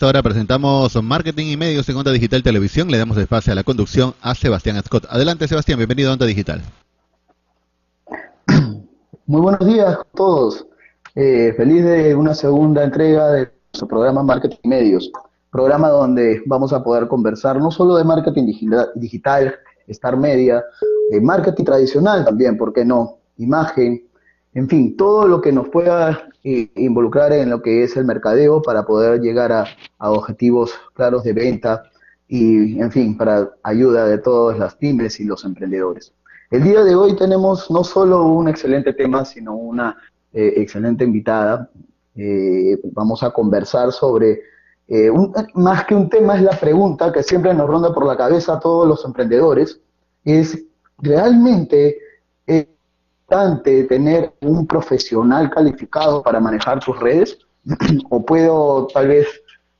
esta hora presentamos Marketing y Medios en Onda Digital Televisión. Le damos espacio a la conducción a Sebastián Scott. Adelante, Sebastián, bienvenido a Onda Digital. Muy buenos días a todos. Eh, feliz de una segunda entrega de nuestro programa Marketing y Medios. Programa donde vamos a poder conversar no solo de marketing digital, Star Media, eh, marketing tradicional también, ¿por qué no? Imagen, en fin, todo lo que nos pueda eh, involucrar en lo que es el mercadeo para poder llegar a, objetivos claros de venta y, en fin, para ayuda de todas las pymes y los emprendedores. El día de hoy tenemos no solo un excelente tema, sino una eh, excelente invitada. Eh, vamos a conversar sobre, más que un tema, es la pregunta que siempre nos ronda por la cabeza a todos los emprendedores, es realmente tener un profesional calificado para manejar tus redes? ¿O puedo tal vez,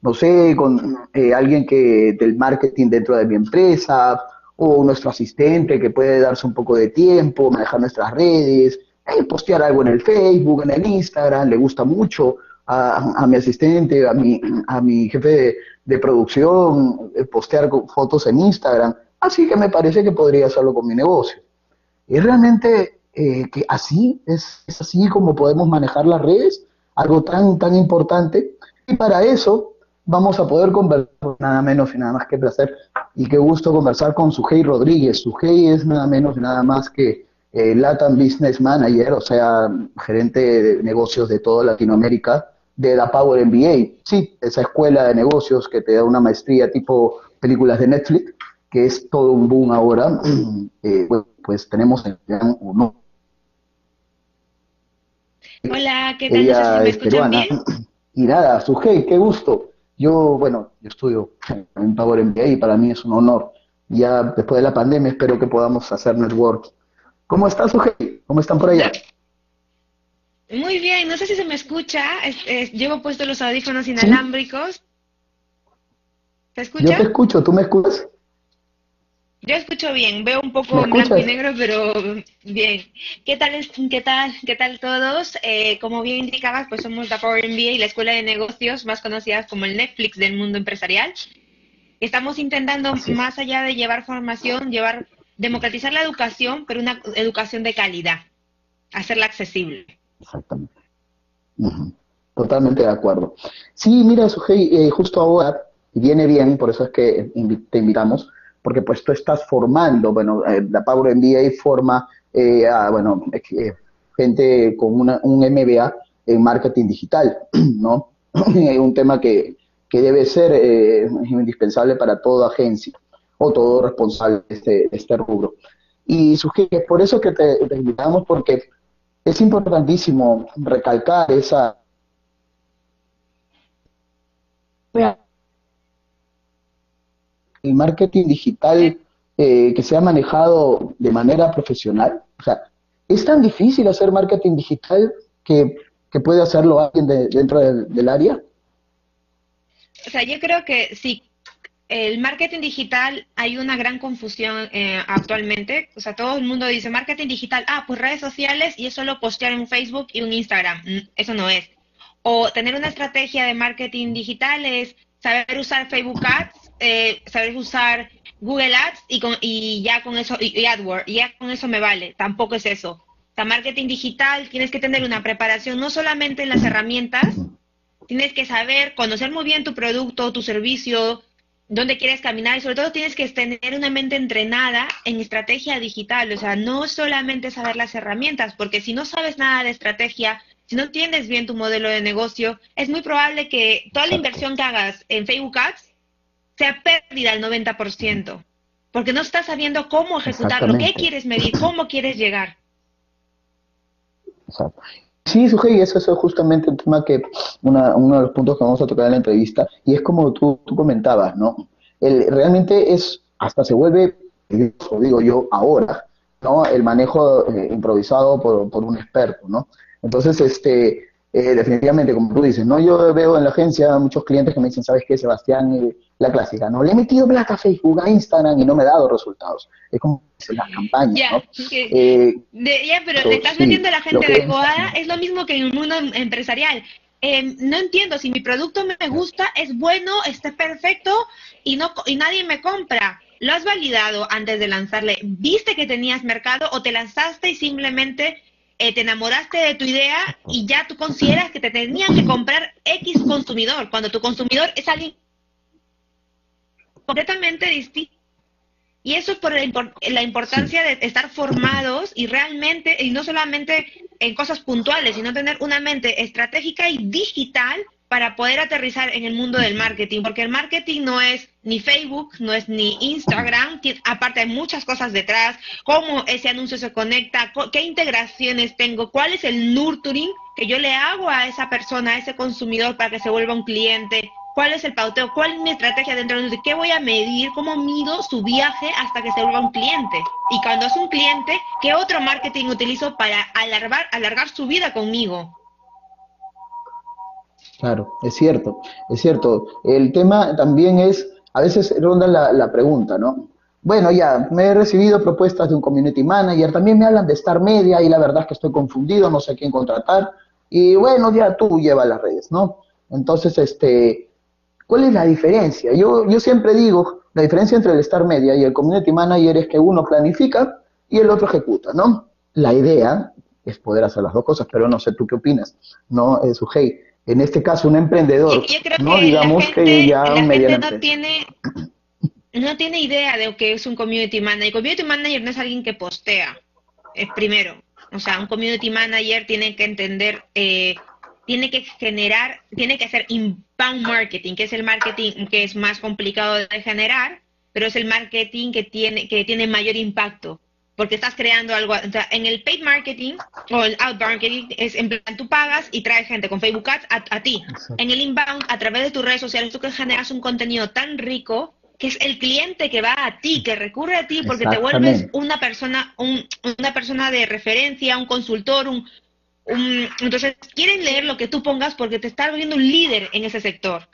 no sé, con eh, alguien que del marketing dentro de mi empresa o nuestro asistente que puede darse un poco de tiempo, manejar nuestras redes, eh, postear algo en el Facebook, en el Instagram, le gusta mucho a, mi asistente, a mi, a mi jefe de, de producción, eh, postear fotos en Instagram. Así que me parece que podría hacerlo con mi negocio. Y realmente eh, que así es, es así como podemos manejar las redes, algo tan, tan importante. Y para eso vamos a poder conversar, nada menos y nada más que placer, y qué gusto conversar con Sujei Rodríguez. Sujei es nada menos y nada más que eh, Latin Business Manager, o sea, gerente de negocios de toda Latinoamérica de la Power MBA. Sí, esa escuela de negocios que te da una maestría tipo películas de Netflix, que es todo un boom ahora. Eh, pues tenemos uno Hola, ¿qué tal? Ella ¿Me escuchan bien? Y nada, Sujei, qué gusto. Yo, bueno, yo estudio en Power MBA y para mí es un honor. Ya después de la pandemia espero que podamos hacer network. ¿Cómo estás, Sujei? ¿Cómo están por allá? Muy bien, no sé si se me escucha. llevo puestos los audífonos inalámbricos. ¿Se escucha? Yo te escucho, ¿tú me escuchas? Yo escucho bien, veo un poco blanco y negro, pero bien. ¿Qué tal, qué tal, qué tal todos? Eh, como bien indicabas, pues somos la Power MBA y la escuela de negocios más conocida como el Netflix del mundo empresarial. Estamos intentando, más allá de llevar formación, llevar, democratizar la educación, pero una educación de calidad, hacerla accesible. Exactamente. Totalmente de acuerdo. Sí, mira, Sujei, eh, justo ahora, viene bien, por eso es que te invitamos, porque pues tú estás formando, bueno, eh, la Power MBA forma eh, a, bueno, eh, gente con una, un MBA en marketing digital, ¿no? un tema que, que debe ser indispensable para toda agencia o todo responsable de este, este rubro. Y sugiere, por eso que te invitamos, porque es importantísimo recalcar esa el marketing digital eh, que se ha manejado de manera profesional? O sea, ¿es tan difícil hacer marketing digital que, puede hacerlo alguien dentro del, área? O sea, yo creo que sí, el marketing digital hay una gran confusión eh, actualmente. O sea, todo el mundo dice marketing digital, ah, pues redes sociales y es solo postear en Facebook y un Instagram. Mm, eso no es. O tener una estrategia de marketing digital es saber usar Facebook Ads eh, saber usar Google Ads y, con, y ya con eso, y, AdWords, ya con eso me vale. Tampoco es eso. Sea, marketing digital, tienes que tener una preparación no solamente en las herramientas, tienes que saber, conocer muy bien tu producto, tu servicio, dónde quieres caminar y sobre todo tienes que tener una mente entrenada en estrategia digital, o sea, no solamente saber las herramientas, porque si no sabes nada de estrategia, si no entiendes bien tu modelo de negocio, es muy probable que toda la inversión que hagas en Facebook Ads sea pérdida el 90%, porque no estás sabiendo cómo ejecutarlo, qué quieres medir, cómo quieres llegar. Exacto. Sí, Sujei, eso es justamente el tema que, una, uno de los puntos que vamos a tocar en la entrevista, y es como tú, tú comentabas, ¿no? El, realmente es, hasta se vuelve, digo yo, ahora, ¿no? El manejo eh, improvisado por, por un experto, ¿no? Entonces, este, eh, definitivamente, como tú dices, ¿no? Yo veo en la agencia muchos clientes que me dicen, ¿sabes qué, Sebastián? Eh, la clásica, ¿no? Le he metido plata a Facebook, a Instagram y no me ha dado resultados. Es como las campañas, ¿no? Eh, ya, pero le estás metiendo a la gente adecuada, es lo mismo que en un mundo empresarial. em, no entiendo si mi producto me gusta, es bueno, está perfecto y no y nadie me compra. ¿Lo has validado antes de lanzarle? ¿Viste que tenías mercado o te lanzaste y simplemente eh, te enamoraste de tu idea y ya tú consideras que te tenían que comprar X consumidor, cuando tu consumidor es alguien completamente distinto? Y eso es por la importancia de estar formados y realmente, y no solamente en cosas puntuales, sino tener una mente estratégica y digital para poder aterrizar en el mundo del marketing, porque el marketing no es ni Facebook, no es ni Instagram, aparte hay muchas cosas detrás, cómo ese anuncio se conecta, qué integraciones tengo, cuál es el nurturing que yo le hago a esa persona, a ese consumidor para que se vuelva un cliente, cuál es el pauteo, cuál es mi estrategia dentro de qué voy a medir, cómo mido su viaje hasta que se vuelva un cliente. Y cuando es un cliente, ¿qué otro marketing utilizo para alargar, alargar su vida conmigo? Claro, es cierto, es cierto. El tema también es, a veces ronda la, pregunta, ¿no? Bueno, ya, me he recibido propuestas de un community manager, también me hablan de Star Media y la verdad es que estoy confundido, no sé quién contratar. Y bueno, ya tú llevas las redes, ¿no? Entonces, este, ¿Cuál es la diferencia? Yo, yo siempre digo, la diferencia entre el Star Media y el Community Manager es que uno planifica y el otro ejecuta, ¿no? La idea es poder hacer las dos cosas, pero no sé tú qué opinas, ¿no? Eh, Sujei, en este caso un emprendedor, no digamos que ya la gente no tiene no tiene idea de lo que es un community manager. Community manager no es alguien que postea, es primero. O sea, un community manager tiene que entender eh, tiene que generar, tiene que hacer inbound marketing, que es el marketing que es más complicado de generar, pero es el marketing que tiene, que tiene mayor impacto, porque estás creando algo, en el paid marketing o el outbound marketing es en plan, tú pagas y traes gente con Facebook Ads a, ti. En el inbound, a través de tus redes sociales, tú que generas un contenido tan rico que es el cliente que va a ti, que recurre a ti porque te vuelves una persona, una persona de referencia, un consultor, un, entonces, quieren leer lo que tú pongas porque te está viendo un líder en ese sector.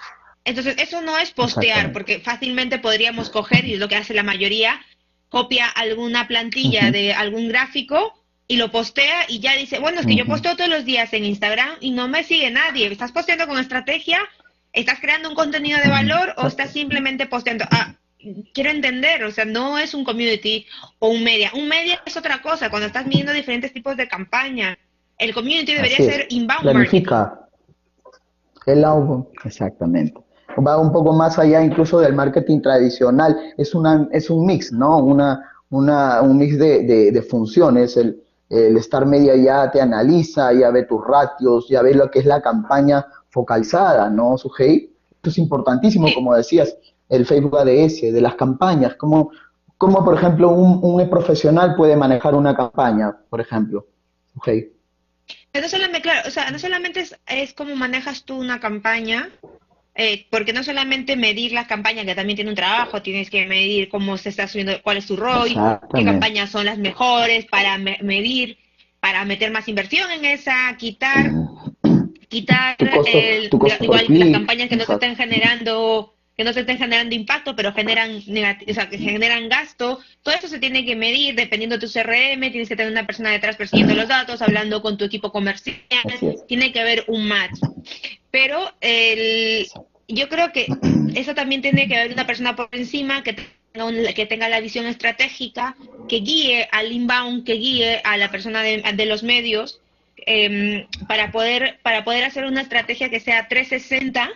Entonces, eso no es postear, porque fácilmente podríamos coger, y es lo que hace la mayoría, copia alguna plantilla de algún gráfico y lo postea y ya dice, bueno, es que yo posteo todos los días en Instagram y no me sigue nadie. ¿Estás posteando con estrategia? ¿Estás creando un contenido de valor o estás simplemente posteando? Ah, quiero entender, o sea, no es un community o un media. Un media es otra cosa, cuando estás midiendo diferentes tipos de campañas el community debería ser inbound Planifica. El outbound, exactamente. Va un poco más allá incluso del marketing tradicional. Es, una, es un mix, ¿no? Una, una, un mix de, de, funciones. El, el Star Media ya te analiza, ya ve tus ratios, ya ve lo que es la campaña focalizada, ¿no, Sujei? Esto es importantísimo, como decías, el Facebook ADS, de las campañas, cómo, cómo por ejemplo, un, un profesional puede manejar una campaña, por ejemplo. Sujei no solamente, claro, o sea, no solamente es, es cómo manejas tú una campaña, eh, porque no solamente medir la campaña, que también tiene un trabajo, tienes que medir cómo se está subiendo, cuál es tu ROI, qué campañas son las mejores para medir, para meter más inversión en esa, quitar, quitar el, igual las campañas que no se estén generando que no se estén generando impacto, pero generan o sea, que generan gasto. Todo eso se tiene que medir dependiendo de tu CRM, tienes que tener una persona detrás persiguiendo los datos, hablando con tu equipo comercial, tiene que haber un match. Pero el, yo creo que eso también tiene que haber una persona por encima que tenga, que tenga la visión estratégica, que guíe al inbound, que guíe a la persona de, de los medios eh, para, poder, para poder hacer una estrategia que sea 360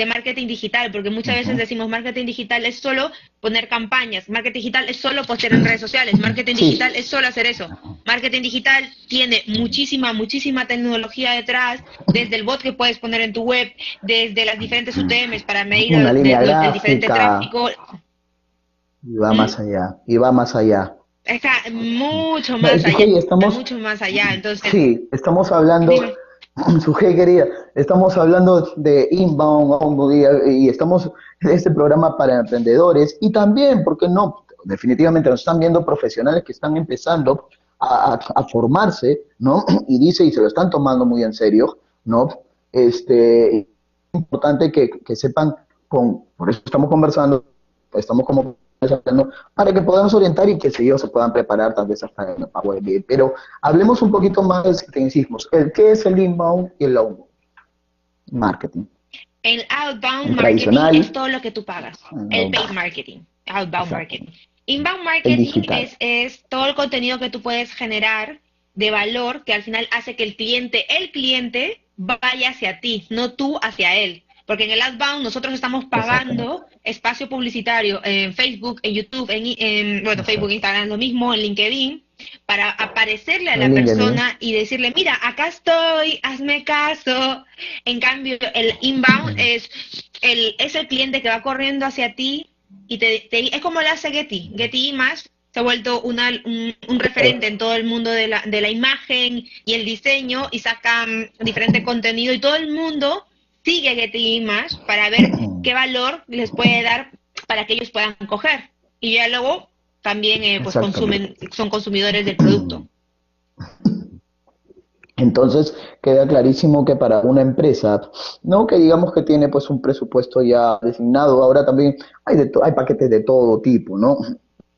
de marketing digital, porque muchas veces decimos marketing digital es solo poner campañas, marketing digital es solo postear en redes sociales, marketing digital es solo hacer eso. Marketing digital tiene muchísima, muchísima tecnología detrás, desde el bot que puedes poner en tu web, desde las diferentes UTMs para medir el, diferente tráfico. Y va más allá, y va más allá. Está mucho más allá. Estamos, mucho más allá. Entonces, sí, estamos hablando... Suje querida, estamos hablando de inbound y, estamos en este programa para emprendedores y también, porque no? Definitivamente nos están viendo profesionales que están empezando a, formarse, ¿no? Y dice, y se lo están tomando muy en serio, ¿no? Este, es importante que, que sepan, con, por eso estamos conversando, estamos como para que podamos orientar y que ellos se puedan preparar tal vez hasta en Power Pero hablemos un poquito más de tecnicismos. El, ¿Qué es el inbound y el outbound? marketing. El outbound marketing es todo lo que tú pagas. el paid marketing, outbound marketing. Inbound marketing es, es todo el contenido que tú puedes generar de valor que al final hace que el cliente, el cliente, vaya hacia ti, no tú hacia él. Porque en el outbound nosotros estamos pagando espacio publicitario en Facebook, en YouTube, en, bueno, Facebook, Instagram, lo mismo, en LinkedIn, para aparecerle a la persona y decirle, mira, acá estoy, hazme caso. En cambio, el inbound es el, es el cliente que va corriendo hacia ti y te, es como lo hace Getty. Getty más se ha vuelto una, un, referente en todo el mundo de la, de la imagen y el diseño y sacan diferente contenido y todo el mundo sigue Getty Image para ver qué valor les puede dar para que ellos puedan coger. Y ya luego también eh, pues consumen, son consumidores del producto. Entonces queda clarísimo que para una empresa, no que digamos que tiene pues un presupuesto ya designado, ahora también hay de hay paquetes de todo tipo, ¿no?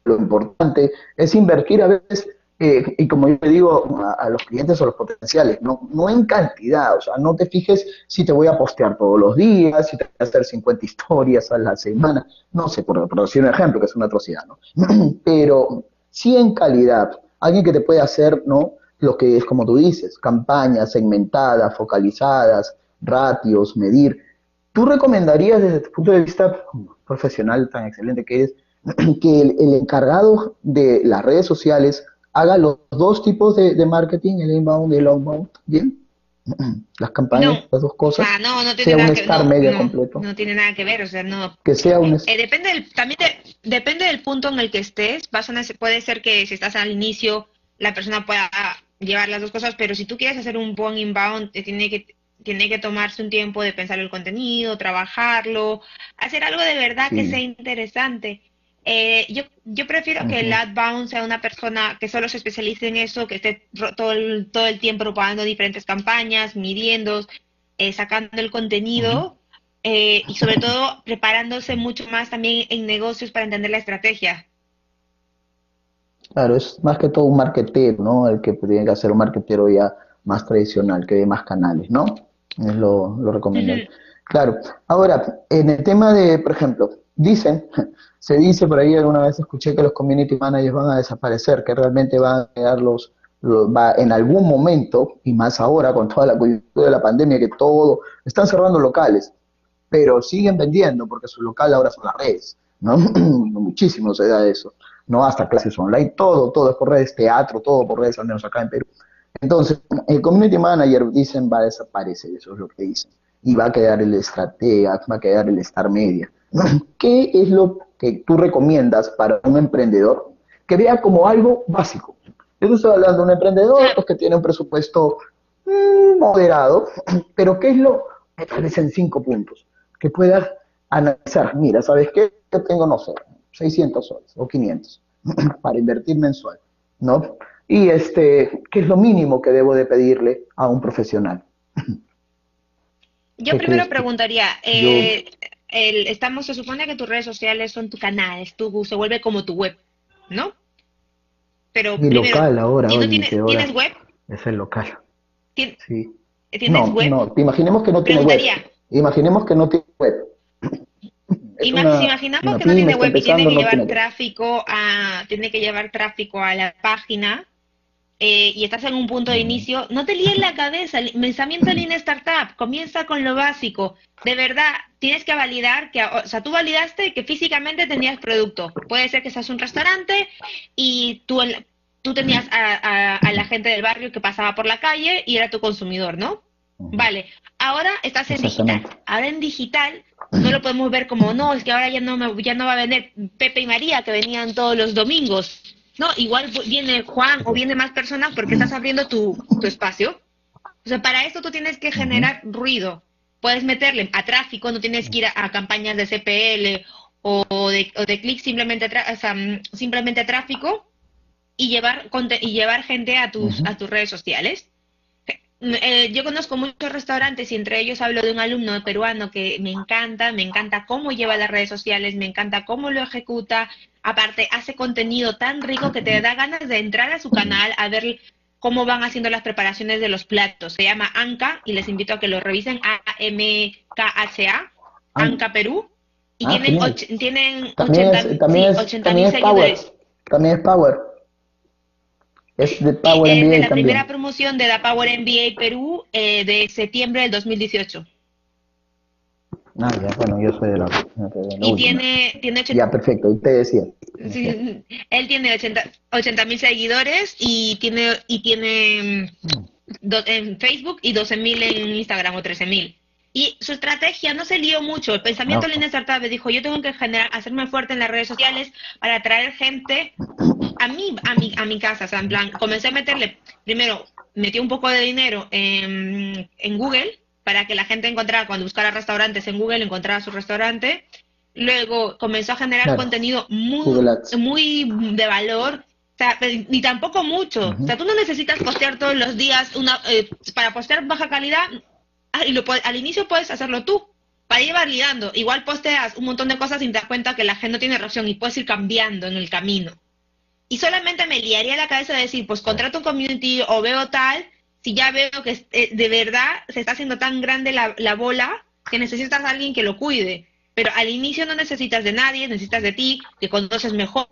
Lo importante es invertir a veces eh, y como yo le digo a, los clientes o los potenciales, no, no en cantidad, o sea, no te fijes si te voy a postear todos los días, si te voy a hacer 50 historias a la semana, no sé, por, decir un ejemplo, que es una atrocidad, ¿no? Pero sí en calidad, alguien que te puede hacer, ¿no? Lo que es, como tú dices, campañas segmentadas, focalizadas, ratios, medir. ¿Tú recomendarías desde tu punto de vista profesional tan excelente que es, que el encargado de las redes sociales haga los dos tipos de, marketing, el inbound y el outbound, ¿bien? Las campañas, las dos cosas. no, no tiene nada que, no, completo. No tiene nada que ver, o sea, no. Que sea un. Eh, depende del, también depende del punto en el que estés. Vas a, puede ser que si estás al inicio, la persona pueda llevar las dos cosas, pero si tú quieres hacer un buen inbound, te tiene que tiene que tomarse un tiempo de pensar el contenido, trabajarlo, hacer algo de verdad que sea interesante. Eh, yo, yo prefiero que el outbound sea una persona que solo se especialice en eso, que esté todo el, todo el tiempo propagando diferentes campañas, midiendo, eh, sacando el contenido eh, y sobre todo preparándose mucho más también en negocios para entender la estrategia. Claro, es más que todo un marketero, ¿no? El que tiene que hacer un marketero ya más tradicional, que ve más canales, ¿no? Es lo, lo recomendable. Claro. Ahora, en el tema de, por ejemplo, dicen se dice por ahí, alguna vez escuché que los community managers van a desaparecer, que realmente van a quedar los, va, en algún momento, y más ahora con toda la coyuntura de la pandemia, que todo, están cerrando locales, pero siguen vendiendo porque su local ahora son las redes, ¿no? Muchísimo se da eso, ¿no? Hasta clases online, todo, todo es por redes, teatro, todo por redes, al menos acá en Perú. Entonces, el community manager, dicen, va a desaparecer, eso es lo que dicen, y va a quedar el estratega, va a quedar el star media. ¿Qué es lo que tú recomiendas para un emprendedor que vea como algo básico? Yo estoy hablando de un emprendedor pues, que tiene un presupuesto mm, moderado, pero ¿qué es lo que parece en cinco puntos? Que puedas analizar, mira, ¿sabes qué? Yo tengo, no sé, 600 soles o 500 para invertir mensual, ¿no? Y este, ¿qué es lo mínimo que debo de pedirle a un profesional? Yo primero preguntaría, eh, el, estamos, se supone que tus redes sociales son tu canal, tu, se vuelve como tu web, ¿no? Pero Mi local ahora, ¿y no tienes, ¿tienes web? Es el local. sí. ¿Tienes web? No, imaginemos que no tiene web. Imaginemos que no tiene web. imaginamos que no tiene web y tiene que llevar tráfico a, tiene que llevar tráfico a la página eh, y estás en un punto de inicio, no te líes la cabeza. El pensamiento de Lean Startup comienza con lo básico. De verdad, tienes que validar que, o sea, tú validaste que físicamente tenías producto. Puede ser que seas un restaurante y tú, tú tenías a, la gente del barrio que pasaba por la calle y era tu consumidor, ¿no? Vale, ahora estás en digital. Ahora en digital no lo podemos ver como, no, es que ahora ya no, me, ya no va a vender Pepe y María que venían todos los domingos no, igual viene Juan o viene más personas porque estás abriendo tu, espacio. O sea, para eso tú tienes que generar ruido. Puedes meterle a tráfico, no tienes que ir a, campañas de CPL o de, o de clic, simplemente, simplemente a tráfico y llevar, y llevar gente a tus, a tus redes sociales. Eh, yo conozco muchos restaurantes y entre ellos hablo de un alumno peruano que me encanta, me encanta cómo lleva las redes sociales, me encanta cómo lo ejecuta, aparte hace contenido tan rico que te da ganas de entrar a su canal a ver cómo van haciendo las preparaciones de los platos. Se llama ANCA y les invito a que lo revisen, A-M-K-H-A, ANCA Perú. Y ah, tienen, tienen también 80, también seguidores. También es Power. Es de Power es de la primera promoción de la Power NBA Perú eh, de septiembre del 2018. Ah, ya, bueno, yo soy de la. y tiene, tiene Ya, perfecto, y te decía. él tiene 80 mil seguidores y tiene y tiene mm, en Facebook y 12 mil en Instagram o 13 mil. Y su estrategia no se lió mucho. El pensamiento de Línea dijo, yo tengo que generar, hacerme fuerte en las redes sociales para atraer gente a mí, a mi, a mi casa. O sea, en plan, comencé a meterle, primero, metí un poco de dinero en, en Google para que la gente encontrara, cuando buscara restaurantes en Google, encontrara su restaurante. Luego comenzó a generar contenido muy, muy de valor, o sea, ni tampoco mucho. O sea, tú no necesitas postear todos los días una, eh, para postear baja calidad. Ah, y lo, al inicio puedes hacerlo tú, para ir validando. Igual posteas un montón de cosas sin dar cuenta que la gente no tiene reacción y puedes ir cambiando en el camino. Y solamente me liaría la cabeza de decir, pues contrato un community o veo tal, si ya veo que eh, de verdad se está haciendo tan grande la, la bola que necesitas a alguien que lo cuide. Pero al inicio no necesitas de nadie, necesitas de ti, que conoces mejor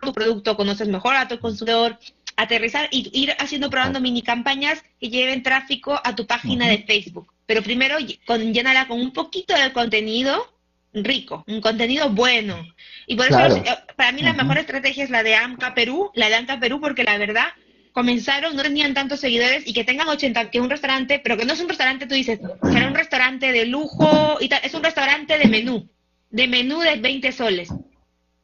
tu producto, conoces mejor a tu consumidor, aterrizar y ir haciendo, probando mini campañas que lleven tráfico a tu página de Facebook. Pero primero con, llénala con un poquito de contenido rico, un contenido bueno. Y por eso, eh, para mí la mejor estrategia es la de AMCA Perú, la de AMCA Perú, porque la verdad comenzaron, no tenían tantos seguidores y que tengan 80, que un restaurante, pero que no es un restaurante, tú dices, será un restaurante de lujo y tal, es un restaurante de menú, de menú de 20 soles.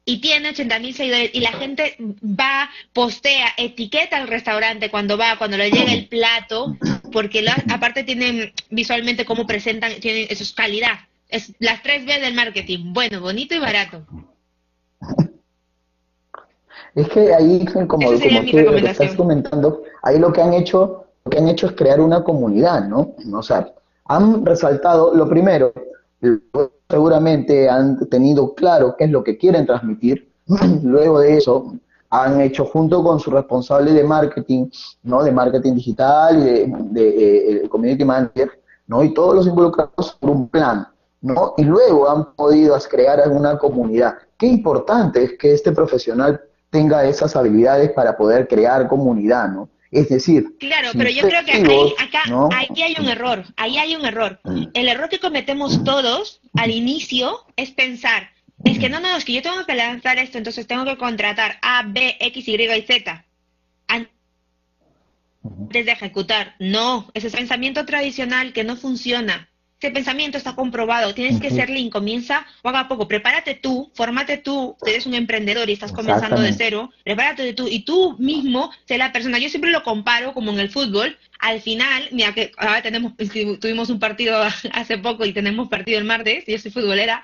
Y tiene 80 mil seguidores y la gente va, postea, etiqueta al restaurante cuando va, cuando le llega el plato, porque aparte tienen visualmente cómo presentan, tienen, eso es calidad. Es las tres B del marketing, bueno, bonito y barato. Es que ahí, como, como tú estás comentando, ahí lo que han hecho, lo que han hecho es crear una comunidad, ¿no? O sea, han resaltado, lo primero, seguramente han tenido claro qué es lo que quieren transmitir, luego de eso han hecho junto con su responsable de marketing, ¿no? De marketing digital y de, de, eh, community manager, ¿no? Y todos los involucrados por un plan, ¿no? Y luego han podido crear una comunidad. Qué importante es que este profesional tenga esas habilidades para poder crear comunidad, ¿no? Es decir, claro, pero yo creo que acá, aquí hay un error, ahí hay un error. Mm. El error que cometemos todos al inicio es pensar, es que no, no, es que yo tengo que lanzar esto, entonces tengo que contratar A, B, X, Y y Z antes de ejecutar. No, ese es pensamiento tradicional que no funciona. Ese pensamiento está comprobado, tienes que ser lean, comienza poco a poco, prepárate tú, formate tú, eres un emprendedor y estás comenzando de cero, prepárate tú y tú mismo sé la persona. Yo siempre lo comparo como en el fútbol, al final, mira que ahora tenemos, tuvimos un partido hace poco y tenemos partido el martes, yo soy futbolera,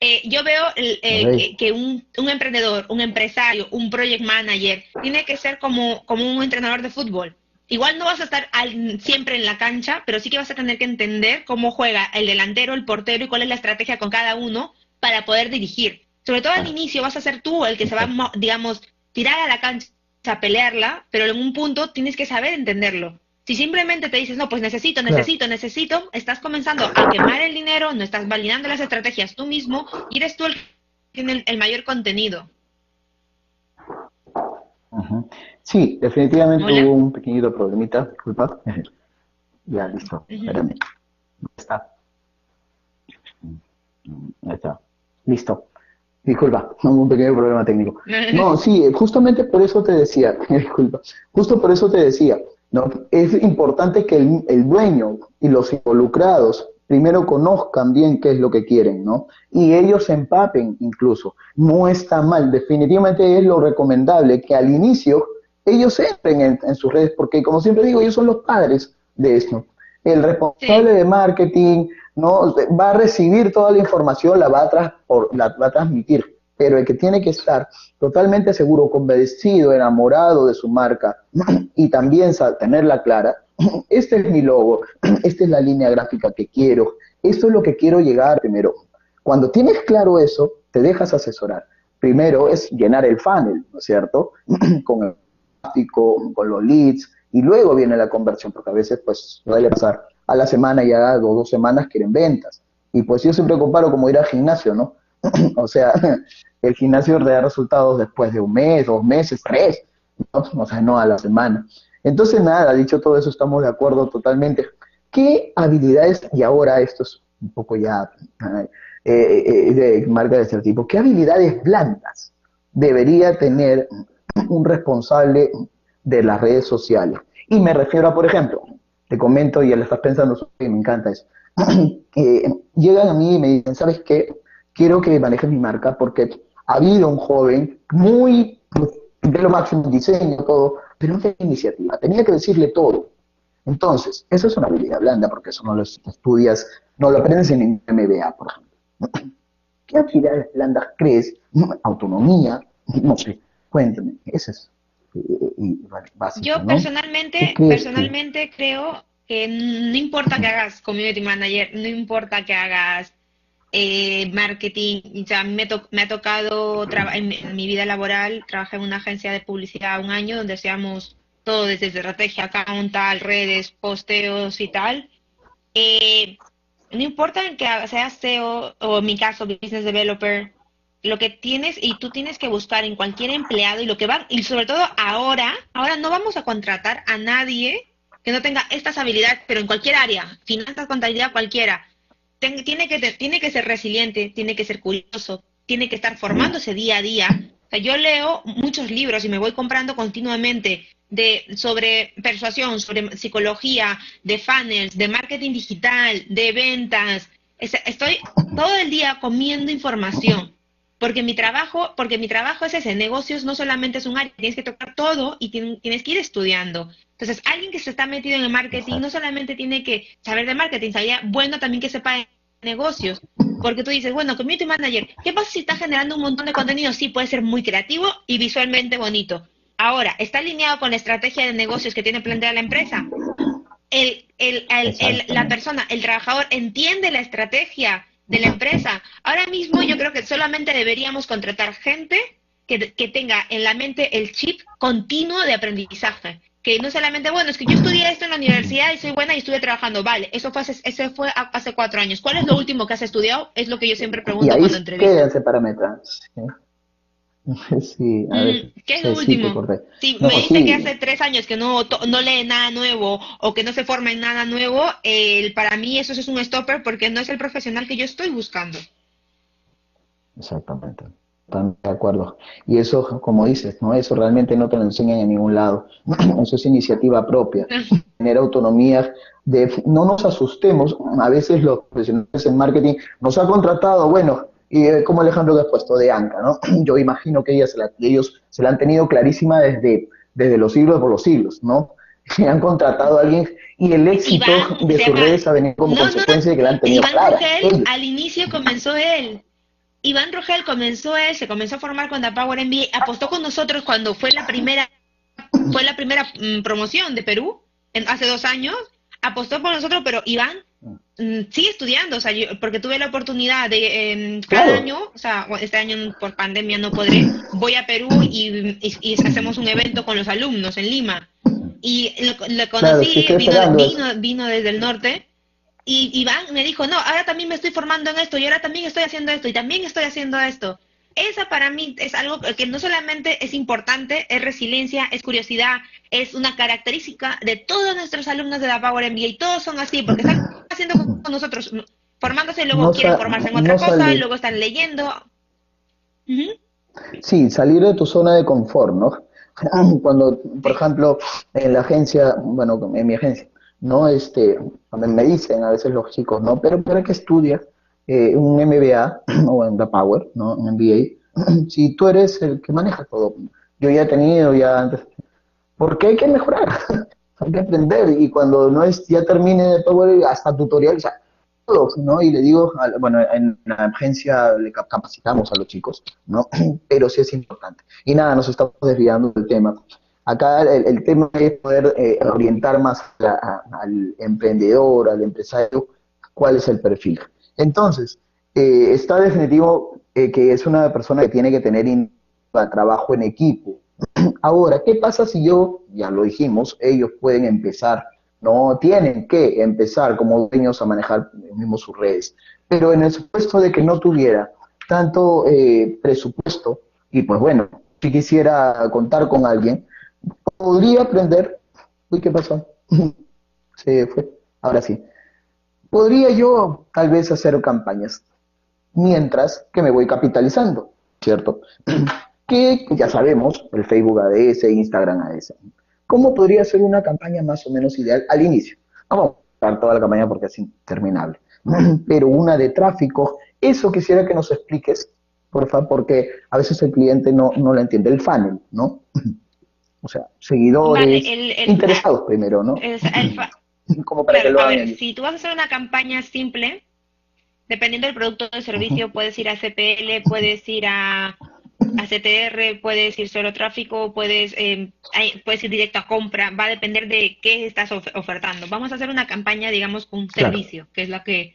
eh, yo veo eh, que, un, un, emprendedor, un empresario, un project manager, tiene que ser como, como un entrenador de fútbol. Igual no vas a estar siempre en la cancha, pero sí que vas a tener que entender cómo juega el delantero, el portero y cuál es la estrategia con cada uno para poder dirigir. Sobre todo al inicio vas a ser tú el que se va, digamos, tirar a la cancha a pelearla, pero en un punto tienes que saber entenderlo. Si simplemente te dices, no, pues necesito, necesito, necesito, estás comenzando a quemar el dinero, no estás validando las estrategias tú mismo y eres tú el que tiene el, mayor contenido. Sí, definitivamente hubo un pequeñito problemita, disculpa. ya, listo, espérame. Está. Ahí está. Listo. Disculpa, un pequeño problema técnico. No, sí, justamente por eso te decía, disculpa, justo por eso te decía, ¿no? Es importante que el, el, dueño y los involucrados primero conozcan bien qué es lo que quieren, ¿no? Y ellos se empapen incluso. No está mal, definitivamente es lo recomendable que al inicio ellos entren en, sus redes, porque como siempre digo, ellos son los padres de esto. El responsable de marketing no va a recibir toda la información, la va, a la va a transmitir, pero el que tiene que estar totalmente seguro, convencido, enamorado de su marca y también tenerla clara, este es mi logo, esta es la línea gráfica que quiero, esto es lo que quiero llegar primero. Cuando tienes claro eso, te dejas asesorar. Primero es llenar el funnel, ¿no es cierto? Con tráfico, con los leads, y luego viene la conversión, porque a veces pues suele pasar a la semana ya o dos semanas quieren ventas. Y pues yo siempre comparo como ir al gimnasio, ¿no? o sea, el gimnasio te da resultados después de un mes, dos meses, tres, ¿no? o sea, no a la semana. Entonces, nada, dicho todo eso, estamos de acuerdo totalmente. ¿Qué habilidades, y ahora esto es un poco ya eh, eh, de marca de este tipo, qué habilidades blandas debería tener un responsable de las redes sociales? Y me refiero a, por ejemplo, te comento y ya lo estás pensando, me encanta eso. llegan a mí y me dicen, ¿sabes qué? Quiero que manejes mi marca porque ha habido un joven muy de lo máximo diseño, todo, pero no tenía iniciativa, tenía que decirle todo. Entonces, eso es una habilidad blanda porque eso no lo estudias, no lo aprendes en MBA, por ejemplo. ¿Qué habilidades blandas crees? Autonomía, no sé, cuéntame, eso es yo personalmente, personalmente creo que no importa que hagas community manager, no importa que hagas eh, marketing, ya me, me ha tocado en, en, mi vida laboral, trabajé en una agencia de publicidad un año donde hacíamos todo desde estrategia, account, tal, redes, posteos y tal. Eh, no importa que seas SEO o en mi caso business developer, lo que tienes y tú tienes que buscar en cualquier empleado y lo que va y sobre todo ahora, ahora no vamos a contratar a nadie que no tenga estas habilidades, pero en cualquier área, finanzas, contabilidad, cualquiera. tiene que tiene que ser resiliente, tiene que ser curioso, tiene que estar formándose día a día. O sea, yo leo muchos libros y me voy comprando continuamente de sobre persuasión, sobre psicología, de funnels, de marketing digital, de ventas. Estoy todo el día comiendo información porque mi trabajo, porque mi trabajo es ese, negocios no solamente es un área, tienes que tocar todo y tienes que ir estudiando. Entonces, alguien que se está metido en el marketing no solamente tiene que saber de marketing, sabía bueno también que sepa de negocios, porque tú dices, bueno, community manager, ¿qué pasa si está generando un montón de contenido? Sí, puede ser muy creativo y visualmente bonito. Ahora, ¿está alineado con la estrategia de negocios que tiene planteada la empresa? El, el, el, la persona, el trabajador, entiende la estrategia de la empresa. Ahora mismo yo creo que solamente deberíamos contratar gente que, que tenga en la mente el chip continuo de aprendizaje. Que no solamente, bueno, es que yo estudié esto en la universidad y soy buena y estuve trabajando. Vale, eso fue hace, eso fue hace cuatro años. ¿Cuál es lo último que has estudiado? Es lo que yo siempre pregunto cuando entrevisto. ese parámetro. Sí, a ver. Mm, ¿Qué es lo último? Si me dice que hace tres años que no, no lee nada nuevo o que no se forma en nada nuevo, el, para mí eso es un stopper porque no es el profesional que yo estoy buscando. Exactamente. Están de acuerdo. Y eso, como dices, ¿no? Eso realmente no te lo enseñan en ningún lado. Eso es iniciativa propia. Tener autonomía de... No nos asustemos. A veces los profesionales en marketing nos han contratado, bueno, y eh, como Alejandro que ha puesto de Anca, ¿no? Yo imagino que ellas, ellos se la han tenido clarísima desde, desde los siglos por los siglos, ¿no? Se han contratado a alguien y el éxito de sus redes ha venido como consecuencia de que la han tenido Iván Rogel, al inicio comenzó él. Iván Rogel comenzó él, se comenzó a formar con The Power NBA, apostó con nosotros cuando fue la primera fue la primera mm, promoción de Perú en, hace dos años, apostó por nosotros, pero Iván Mm, sigue estudiando, o sea, porque tuve la oportunidad de em, cada año, o sea, este año por pandemia no podré, voy a Perú y, hacemos un evento con los alumnos en Lima. Y lo, conocí, vino, vino, desde el norte, y Iván me dijo, no, ahora también me estoy formando en esto, y ahora también estoy haciendo esto, y también estoy haciendo esto. Esa para mí es algo que no solamente es importante, es resiliencia, es curiosidad, es una característica de todos nuestros alumnos de la Power MBA y todos son así porque están haciendo con nosotros, formándose y luego quieren formarse en otra cosa y luego están leyendo. Sí, salir de tu zona de confort, ¿no? Cuando, por ejemplo, en la agencia, bueno, en mi agencia, ¿no? Este, cuando me dicen a veces los chicos, ¿no? Pero ¿para qué estudias? Eh, un MBA o The Power, ¿no? Un MBA, si tú eres el que maneja todo. Yo ya he tenido, ya antes. Porque hay que mejorar, hay que aprender. Y cuando no es, ya termine de Power, hasta tutoriales, todos, ¿no? Y le digo, bueno, en la agencia le capacitamos a los chicos, ¿no? Pero sí es importante. Y nada, nos estamos desviando del tema. Acá el, tema es poder eh, orientar más al emprendedor, al empresario, cuál es el perfil. Entonces, eh, está definitivo eh, que es una persona que tiene que tener trabajo en equipo, Ahora, ¿qué pasa si yo, ya lo dijimos, ellos pueden empezar, no tienen que empezar como dueños a manejar mismo sus redes, pero en el supuesto de que no tuviera tanto eh, presupuesto, y pues bueno, si quisiera contar con alguien, podría aprender, uy, ¿qué pasó? Se fue, ahora sí. Podría yo tal vez hacer campañas, mientras que me voy capitalizando, ¿cierto? que ya sabemos, el Facebook ADS, Instagram ADS. ¿Cómo podría ser una campaña más o menos ideal al inicio? Vamos a dar toda la campaña porque es interminable. Pero una de tráfico, eso quisiera que nos expliques, por favor, porque a veces el cliente no, no lo entiende, el funnel, ¿no? O sea, seguidores, interesados primero, ¿no? Como para que lo a ver, si tú vas a hacer una campaña simple, dependiendo del producto o del servicio, puedes ir a CPL, puedes ir a a CTR, puedes ir solo tráfico, puedes, eh, puedes ir directo a compra, va a depender de qué estás ofertando. Vamos a hacer una campaña, digamos, con un servicio, que es lo que,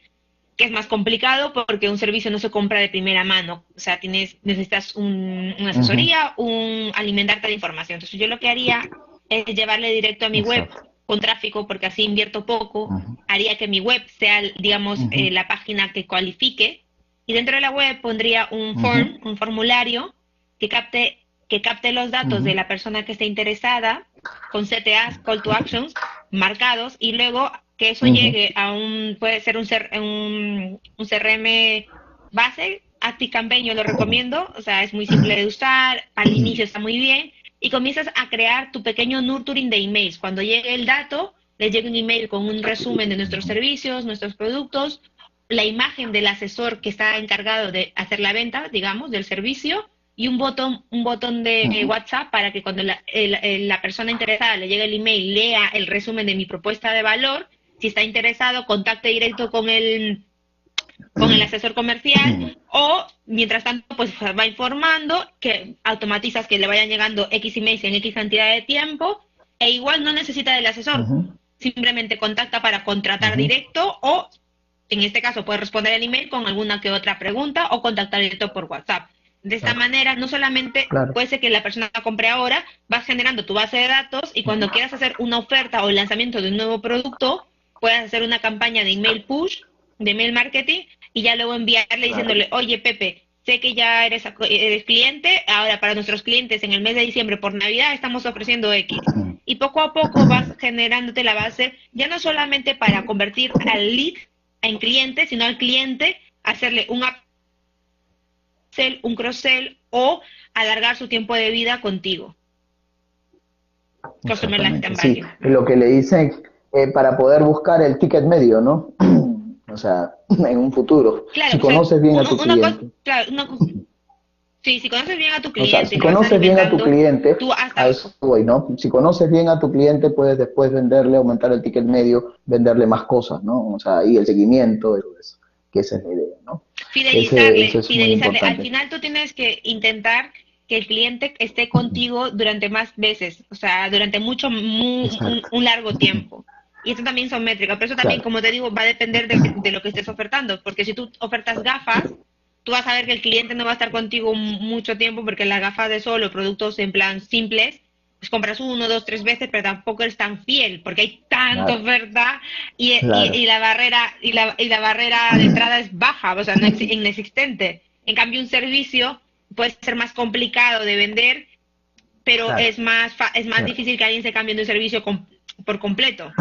que, es más complicado porque un servicio no se compra de primera mano. O sea, tienes, necesitas una asesoría, un alimentarte de información. Entonces yo lo que haría es llevarle directo a mi web con tráfico, porque así invierto poco, haría que mi web sea, digamos, eh, la página que cualifique, y dentro de la web pondría un form, un formulario, que capte, que capte los datos de la persona que esté interesada con CTAs, call to actions, marcados, y luego que eso llegue a un, puede ser un, un, un CRM base, ActiveCampaign yo lo recomiendo, o sea, es muy simple de usar, al inicio está muy bien, y comienzas a crear tu pequeño nurturing de emails. Cuando llegue el dato, le llega un email con un resumen de nuestros servicios, nuestros productos, la imagen del asesor que está encargado de hacer la venta, digamos, del servicio, y un botón, un botón de WhatsApp para que cuando la, la, persona interesada le llegue el email, lea el resumen de mi propuesta de valor, si está interesado, contacte directo con el, con el asesor comercial o mientras tanto pues va informando que automatizas que le vayan llegando X emails en X cantidad de tiempo e igual no necesita del asesor, simplemente contacta para contratar directo o en este caso puede responder el email con alguna que otra pregunta o contactar directo por WhatsApp. De esta manera, no solamente puede ser que la persona compre ahora, vas generando tu base de datos y cuando quieras hacer una oferta o el lanzamiento de un nuevo producto, puedes hacer una campaña de email push, de email marketing, y ya luego enviarle diciéndole, oye Pepe, sé que ya eres, eres cliente, ahora para nuestros clientes en el mes de diciembre por Navidad estamos ofreciendo X. Y poco a poco vas generándote la base, ya no solamente para convertir al lead en cliente, sino al cliente hacerle un upsell, un cross-sell o alargar su tiempo de vida contigo. Sí, lo que le dicen eh, para poder buscar el ticket medio, ¿no? O sea, en un futuro. si conoces bien a tu cliente. claro, Sí, si conoces bien a tu cliente. si conoces bien a tu cliente, a eso voy, ¿no? Si conoces bien a tu cliente, puedes después venderle, aumentar el ticket medio, venderle más cosas, ¿no? O sea, y el seguimiento, eso, que esa es la idea, ¿no? Fidelizarle, fidelizarle. Al final tú tienes que intentar que el cliente esté contigo durante más veces, o sea, durante mucho, un, largo tiempo. Y eso también son métricas, pero eso también, como te digo, va a depender de, de lo que estés ofertando, porque si tú ofertas gafas, tú vas a ver que el cliente no va a estar contigo mucho tiempo porque las gafas de sol o productos en plan simples, pues compras uno, dos, tres veces, pero tampoco eres tan fiel porque hay tanto, ¿verdad? Y, la barrera y la, y la barrera de entrada es baja, o sea, no inexistente. En cambio, un servicio puede ser más complicado de vender, pero es más es más difícil que alguien se cambie de un servicio por completo.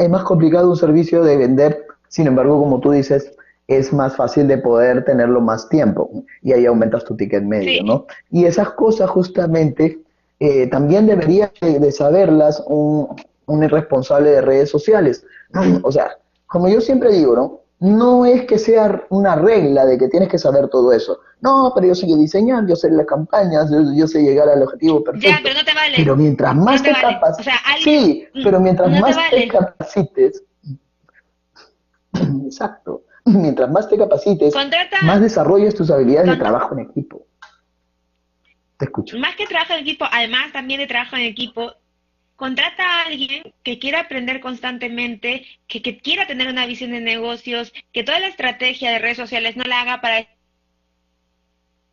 Es más complicado un servicio de vender, sin embargo, como tú dices, es más fácil de poder tenerlo más tiempo y ahí aumentas tu ticket medio, ¿no? Y esas cosas justamente eh, también debería de saberlas un, un responsable de redes sociales. O sea, como yo siempre digo, ¿no? No es que sea una regla de que tienes que saber todo eso. No, pero yo sé diseñar, yo sé las campañas, yo, sé llegar al objetivo perfecto. Ya, pero no te vale. Pero mientras más te, capacites, sí, pero mientras más te capacites, exacto, mientras más te capacites, más desarrolles tus habilidades de trabajo en equipo. Te escucho. Más que trabajo en equipo, además también de trabajo en equipo, contrata a alguien que quiera aprender constantemente, que, quiera tener una visión de negocios, que toda la estrategia de redes sociales no la haga para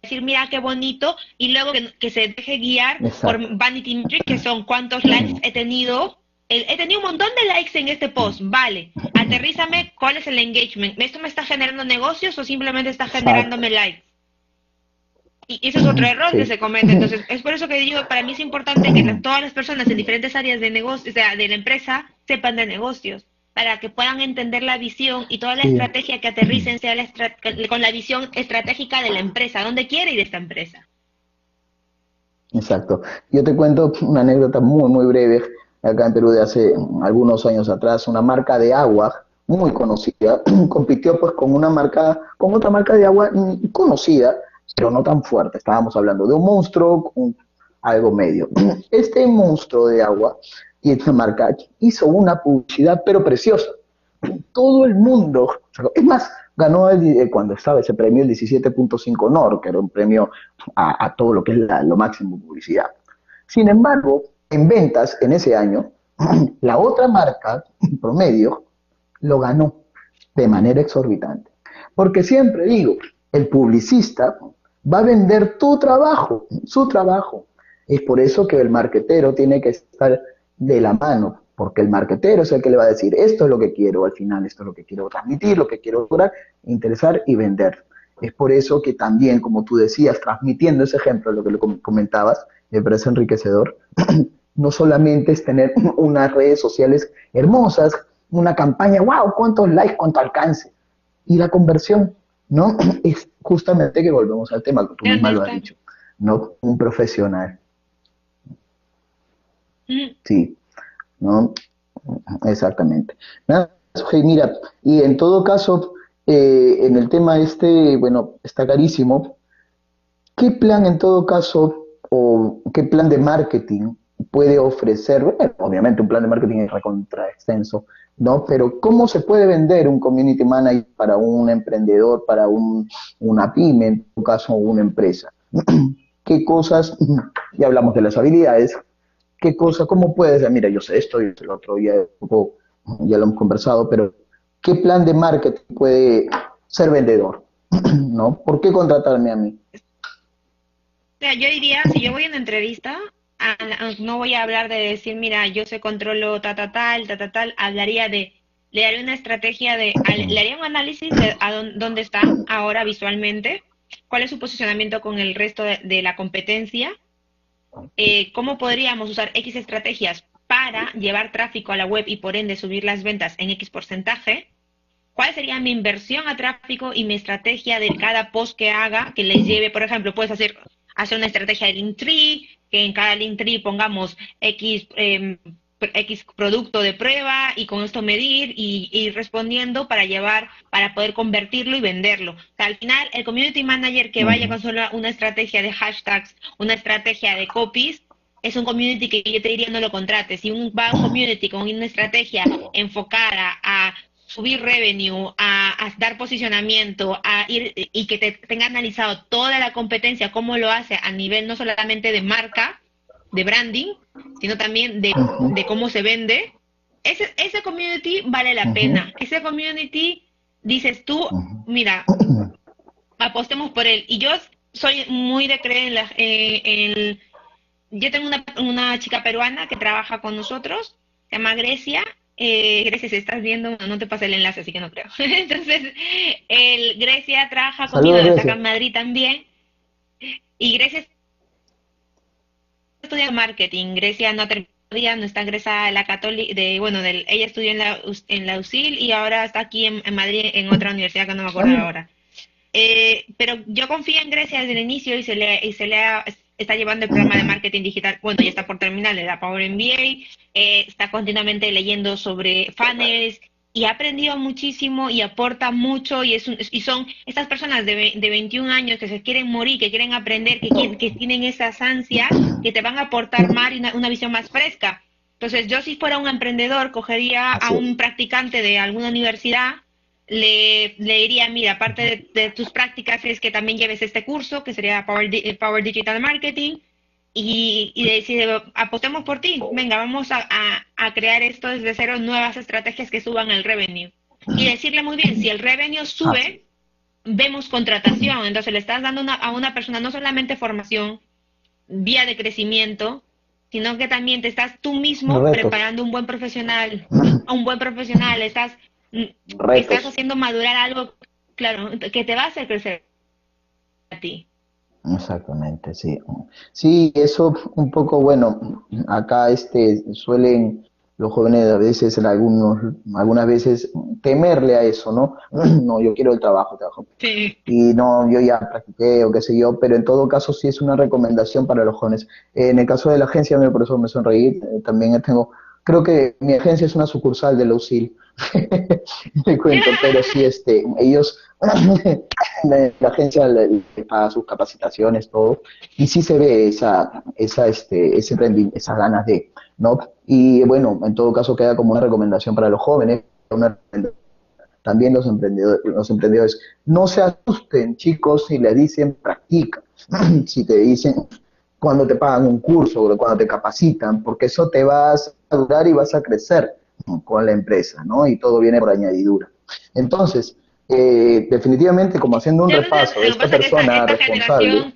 decir, mira qué bonito, y luego que, se deje guiar por Vanity Metrics, que son cuántos likes he tenido. He tenido un montón de likes en este post, vale. Aterrízame cuál es el engagement. ¿Esto me está generando negocios o simplemente está generándome likes? Y ese es otro error que se comete. Entonces, es por eso que digo, para mí es importante que todas las personas en diferentes áreas de negocio, o sea, de la empresa, sepan de negocios, para que puedan entender la visión y toda la estrategia que aterricen sea con la visión estratégica de la empresa, dónde quiere ir esta empresa. Exacto. Yo te cuento una anécdota muy, muy breve. Acá en Perú de hace algunos años atrás, una marca de agua muy conocida compitió pues con una marca, con otra marca de agua conocida, pero no tan fuerte. Estábamos hablando de un monstruo con algo medio. Este monstruo de agua y esta marca hizo una publicidad, pero preciosa. Todo el mundo, es más, ganó el, cuando estaba ese premio el 17.5 NOR, que era un premio a, todo lo que es lo máximo publicidad. Sin embargo, en ventas en ese año, la otra marca, promedio, lo ganó de manera exorbitante. Porque siempre digo, el publicista va a vender tu trabajo, su trabajo. Es por eso que el marquetero tiene que estar de la mano, porque el marquetero es el que le va a decir, esto es lo que quiero al final, esto es lo que quiero transmitir, lo que quiero lograr, interesar y vender. Es por eso que también, como tú decías, transmitiendo ese ejemplo, lo que le comentabas, me parece enriquecedor, no solamente es tener unas redes sociales hermosas, una campaña, wow, cuántos likes, cuánto alcance, y la conversión, ¿no? Es justamente que volvemos al tema, que tú misma lo has dicho, ¿no? Un profesional. Sí, ¿no? Exactamente. mira, y en todo caso, eh, en el tema este, bueno, está carísimo. ¿Qué plan en todo caso o qué plan de marketing puede ofrecer? obviamente un plan de marketing es recontra extenso, ¿no? Pero ¿cómo se puede vender un community manager para un emprendedor, para un, una pyme, en tu caso una empresa? ¿Qué cosas, ya hablamos de las habilidades, qué cosa, cómo puedes, mira, yo sé esto, y el otro día ya lo hemos conversado, pero ¿qué plan de marketing puede ser vendedor? ¿No? ¿Por qué contratarme a mí? yo diría, si yo voy una entrevista, no voy a hablar de decir, mira, yo sé controlo ta, ta, tal, ta, ta, tal, hablaría de, le haría una estrategia de, le haría un análisis de a dónde está ahora visualmente, cuál es su posicionamiento con el resto de la competencia, eh, cómo podríamos usar X estrategias para llevar tráfico a la web y por ende subir las ventas en X porcentaje, cuál sería mi inversión a tráfico y mi estrategia de cada post que haga que les lleve, por ejemplo, puedes hacer, hacer una estrategia de link tree, que en cada link tree pongamos X eh, X producto de prueba y con esto medir y, ir respondiendo para llevar, para poder convertirlo y venderlo. O sea, al final, el community manager que vaya con solo una estrategia de hashtags, una estrategia de copies, es un community que yo te diría no lo contrates. Si un, va un community con una estrategia enfocada a subir revenue, a, dar posicionamiento, a ir y que te tenga analizado toda la competencia, cómo lo hace a nivel no solamente de marca, de branding, sino también de, cómo se vende, ese, ese community vale la pena. Ese community, dices tú, mira, apostemos por él. Y yo soy muy de creer en, la, eh, yo tengo una, una, chica peruana que trabaja con nosotros, se llama Grecia. Eh, Grecia, si estás viendo, no te pasa el enlace, así que no creo. Entonces, el, Grecia trabaja conmigo, está en Madrid también. Y Grecia estudia marketing, Grecia no ha no está egresada de la católica, de, bueno, del, ella estudió en la, en la USIL y ahora está aquí en, Madrid en otra universidad que no me acuerdo ahora. Eh, pero yo confío en Grecia desde el inicio y se le, y se le está llevando el programa de marketing digital, bueno, ya está por terminar, le da Power MBA, eh, está continuamente leyendo sobre funnels, y ha aprendido muchísimo y aporta mucho y, es y son estas personas de, de, 21 años que se quieren morir, que quieren aprender, que, que tienen esas ansias, que te van a aportar más una, una visión más fresca. Entonces, yo si fuera un emprendedor, cogería a un practicante de alguna universidad, le, le diría, mira, aparte de, tus prácticas es que también lleves este curso, que sería Power, Power Digital Marketing, y, y decir, apostemos por ti, venga, vamos a, crear esto desde cero, nuevas estrategias que suban el revenue. Y decirle muy bien, si el revenue sube, vemos contratación. Entonces le estás dando a una persona no solamente formación, vía de crecimiento, sino que también te estás tú mismo preparando un buen profesional, un buen profesional, estás, estás haciendo madurar algo, claro, que te va a hacer crecer a ti. Exactamente, sí. Sí, eso un poco, bueno, acá este suelen los jóvenes a veces, en algunos, algunas veces, temerle a eso, ¿no? No, yo quiero el trabajo, trabajo. Sí. Y no, yo ya practiqué o qué sé yo, pero en todo caso sí es una recomendación para los jóvenes. En el caso de la agencia, por eso me sonreí, eh, también tengo, creo que mi agencia es una sucursal de la UCIL, me cuento, pero sí, este, ellos, la, agencia le, paga sus capacitaciones, todo, y sí se ve esa, esa, este, ese esas ganas de, ¿no? Y bueno, en todo caso queda como una recomendación para los jóvenes, también los emprendedores, los emprendedores, no se asusten chicos si le dicen practica, si te dicen cuando te pagan un curso, cuando te capacitan, porque eso te va a durar y vas a crecer con la empresa, ¿no? Y todo viene por añadidura. Entonces, eh, definitivamente, como haciendo un repaso de esta persona responsable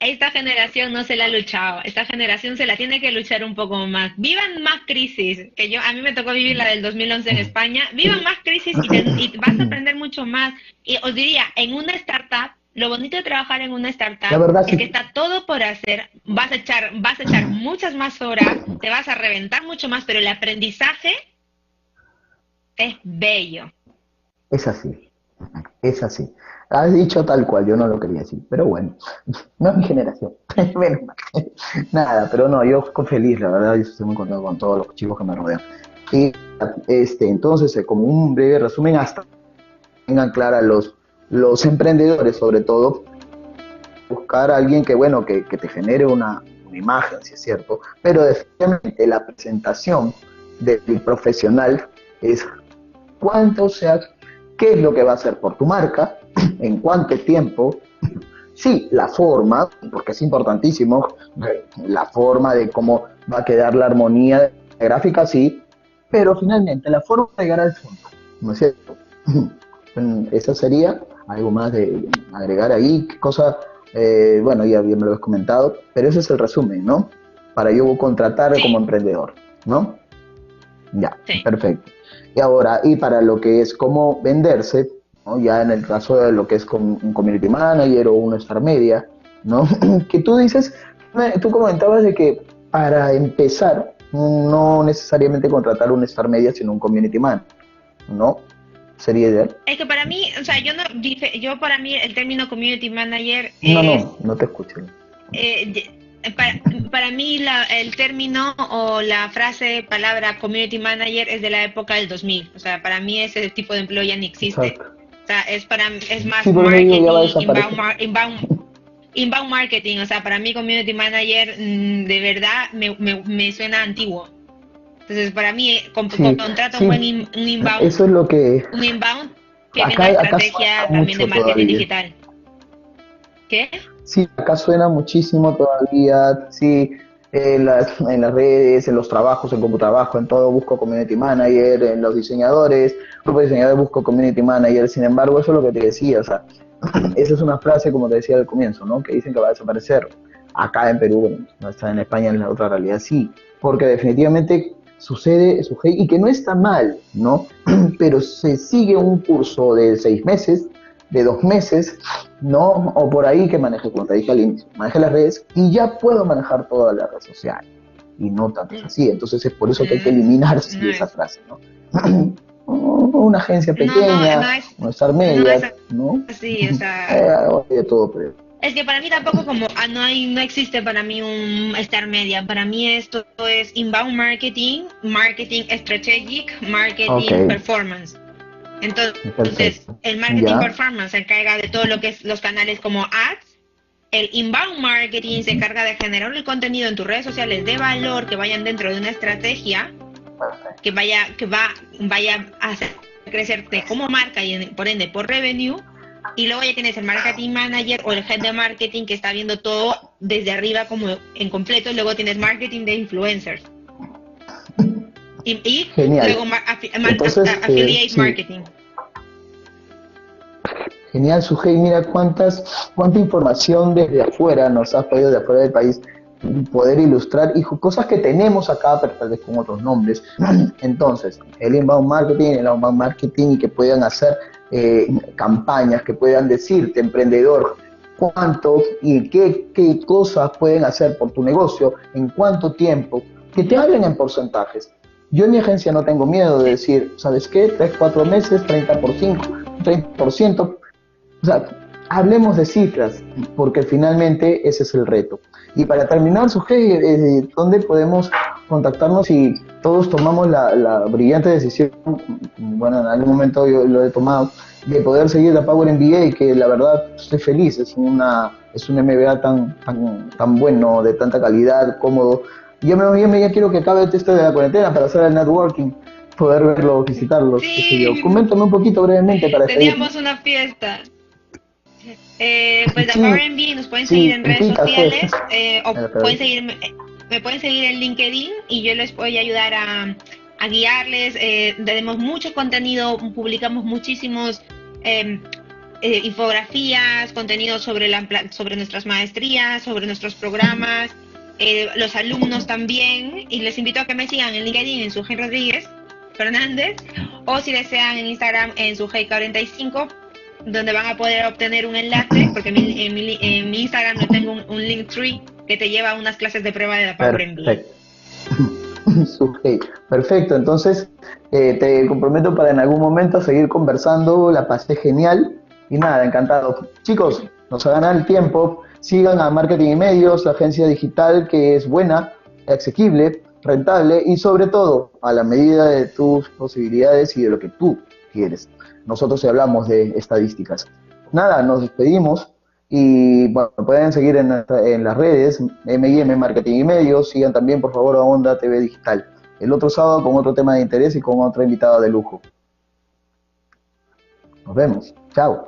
esta generación no se la ha luchado, esta generación se la tiene que luchar un poco más. Vivan más crisis, que yo a mí me tocó vivir la del 2011 en España. Vivan más crisis y, vas a aprender mucho más. Y os diría, en una startup, lo bonito de trabajar en una startup es que está todo por hacer. Vas a echar, vas a echar muchas más horas, te vas a reventar mucho más, pero el aprendizaje es bello. Es así, es así. Has dicho tal cual, yo no lo quería decir, pero bueno, no es mi generación. Nada, pero no, yo feliz, la verdad, yo estoy muy contento con todos los chicos que me rodean. Y este, entonces, eh, como un breve resumen, hasta tengan claras los, los emprendedores, sobre todo, buscar a alguien que, bueno, que, que te genere una, una imagen, si es cierto, pero definitivamente la presentación del profesional es cuánto sea, qué es lo que va a hacer por tu marca, en cuánto tiempo, sí, la forma, porque es importantísimo, la forma de cómo va a quedar la armonía gráfica, sí, pero finalmente la forma de llegar al fondo, ¿no es cierto? Eso sería algo más de agregar ahí, qué cosa, eh, bueno, ya, bien me lo has comentado, pero ese es el resumen, ¿no? Para yo contratar como emprendedor, ¿no? Ya, perfecto. Y ahora, y para lo que es cómo venderse, ya en el caso de lo que es un community manager o una star media, ¿no? que tú dices, tú comentabas de que para empezar, no necesariamente contratar un star media, sino un community man, ¿no? Sería ideal. Es que para mí, o sea, yo no yo para mí el término community manager. no, no, no te escucho. Eh, para, para, mí la, el término o la frase, palabra community manager es de la época del 2000. O sea, para mí ese tipo de empleo ya ni existe. O sea, es para es más marketing, inbound, marketing. O sea, para mí community manager mm, de verdad me, me, suena antiguo. Entonces, para mí, eh, con, contrato un buen un inbound. Eso es lo que. Un inbound que acá, una estrategia también de marketing digital. ¿Qué? Sí, acá suena muchísimo todavía. Sí, en las, en las redes, en los trabajos, en como trabajo, en todo busco community manager, en los diseñadores, grupo de diseñadores busco community manager, sin embargo, eso es lo que te decía, o sea, esa es una frase, como te decía al comienzo, ¿no? Que dicen que va a desaparecer. Acá en Perú, bueno, no está en España, en la otra realidad sí, porque definitivamente sucede, sucede y que no está mal, ¿no? Pero se sigue un curso de seis meses, de dos meses, ¿no? O por ahí que maneje, como te dije al inicio, maneje las redes y ya puedo manejar toda la red social. Y no tanto es así. Entonces es por eso que hay que eliminar esa frase, ¿no? Una agencia pequeña, no, estar media, ¿no? Sí, o sea... Eh, todo, Es que para mí tampoco como ah, no hay no existe para mí un estar media. Para mí esto es inbound marketing, marketing strategic, marketing performance. Entonces, el marketing performance se encarga de todo lo que es los canales como ads. El inbound marketing se encarga de generar el contenido en tus redes sociales de valor que vayan dentro de una estrategia que vaya que va vaya a hacer crecerte como marca y por ende por revenue. Y luego ya tienes el marketing manager o el head de marketing que está viendo todo desde arriba como en completo. Luego tienes marketing de influencers y, luego Entonces, affiliate eh, marketing. Genial, Sujei. Mira cuántas, cuánta información desde afuera nos has podido de afuera del país poder ilustrar y cosas que tenemos acá, pero tal vez con otros nombres. Entonces, el inbound marketing, el outbound marketing y que puedan hacer eh, campañas, que puedan decirte, emprendedor, cuánto y qué, qué cosas pueden hacer por tu negocio, en cuánto tiempo, que te hablen en porcentajes. Yo en mi agencia no tengo miedo de decir, ¿sabes qué? 3, 4 meses, 30 por 5, 30%. O sea, hablemos de cifras, porque finalmente ese es el reto. Y para terminar, Sujei, eh, ¿dónde podemos contactarnos si todos tomamos la, brillante decisión, bueno, en algún momento yo lo he tomado, de poder seguir la Power MBA, que la verdad estoy feliz, es una es un MBA tan, tan, tan bueno, de tanta calidad, cómodo. Yo me, yo me ya quiero que acabe el texto de la cuarentena para hacer el networking, poder verlo, visitarlos. Sí. Coméntame un poquito brevemente para Teníamos una fiesta. Eh, pues Power MBA nos pueden seguir en redes sociales eh, o pueden seguirme, me pueden seguir en LinkedIn y yo les voy a ayudar a, guiarles. Eh, tenemos mucho contenido, publicamos muchísimos em, eh, infografías, contenido sobre, la, sobre nuestras maestrías, sobre nuestros programas, eh, los alumnos también. Y les invito a que me sigan en LinkedIn en Sujei Rodríguez Fernández o si desean en Instagram en Sujei45 donde van a poder obtener un enlace, porque en mi, en mi, Instagram no tengo un, link tree que te lleva a unas clases de prueba de la Power MBA. Perfecto, entonces eh, te comprometo para en algún momento seguir conversando, la pasé genial y nada, encantado. Chicos, nos hagan el tiempo, sigan a Marketing y Medios, la agencia digital que es buena, asequible, rentable y sobre todo a la medida de tus posibilidades y de lo que tú quieres. Nosotros hablamos de estadísticas. Nada, nos despedimos. Y bueno, pueden seguir en, las redes, M&M Marketing y Medios, sigan también por favor a Onda TV Digital. El otro sábado con otro tema de interés y con otra invitada de lujo. Nos vemos. Chao.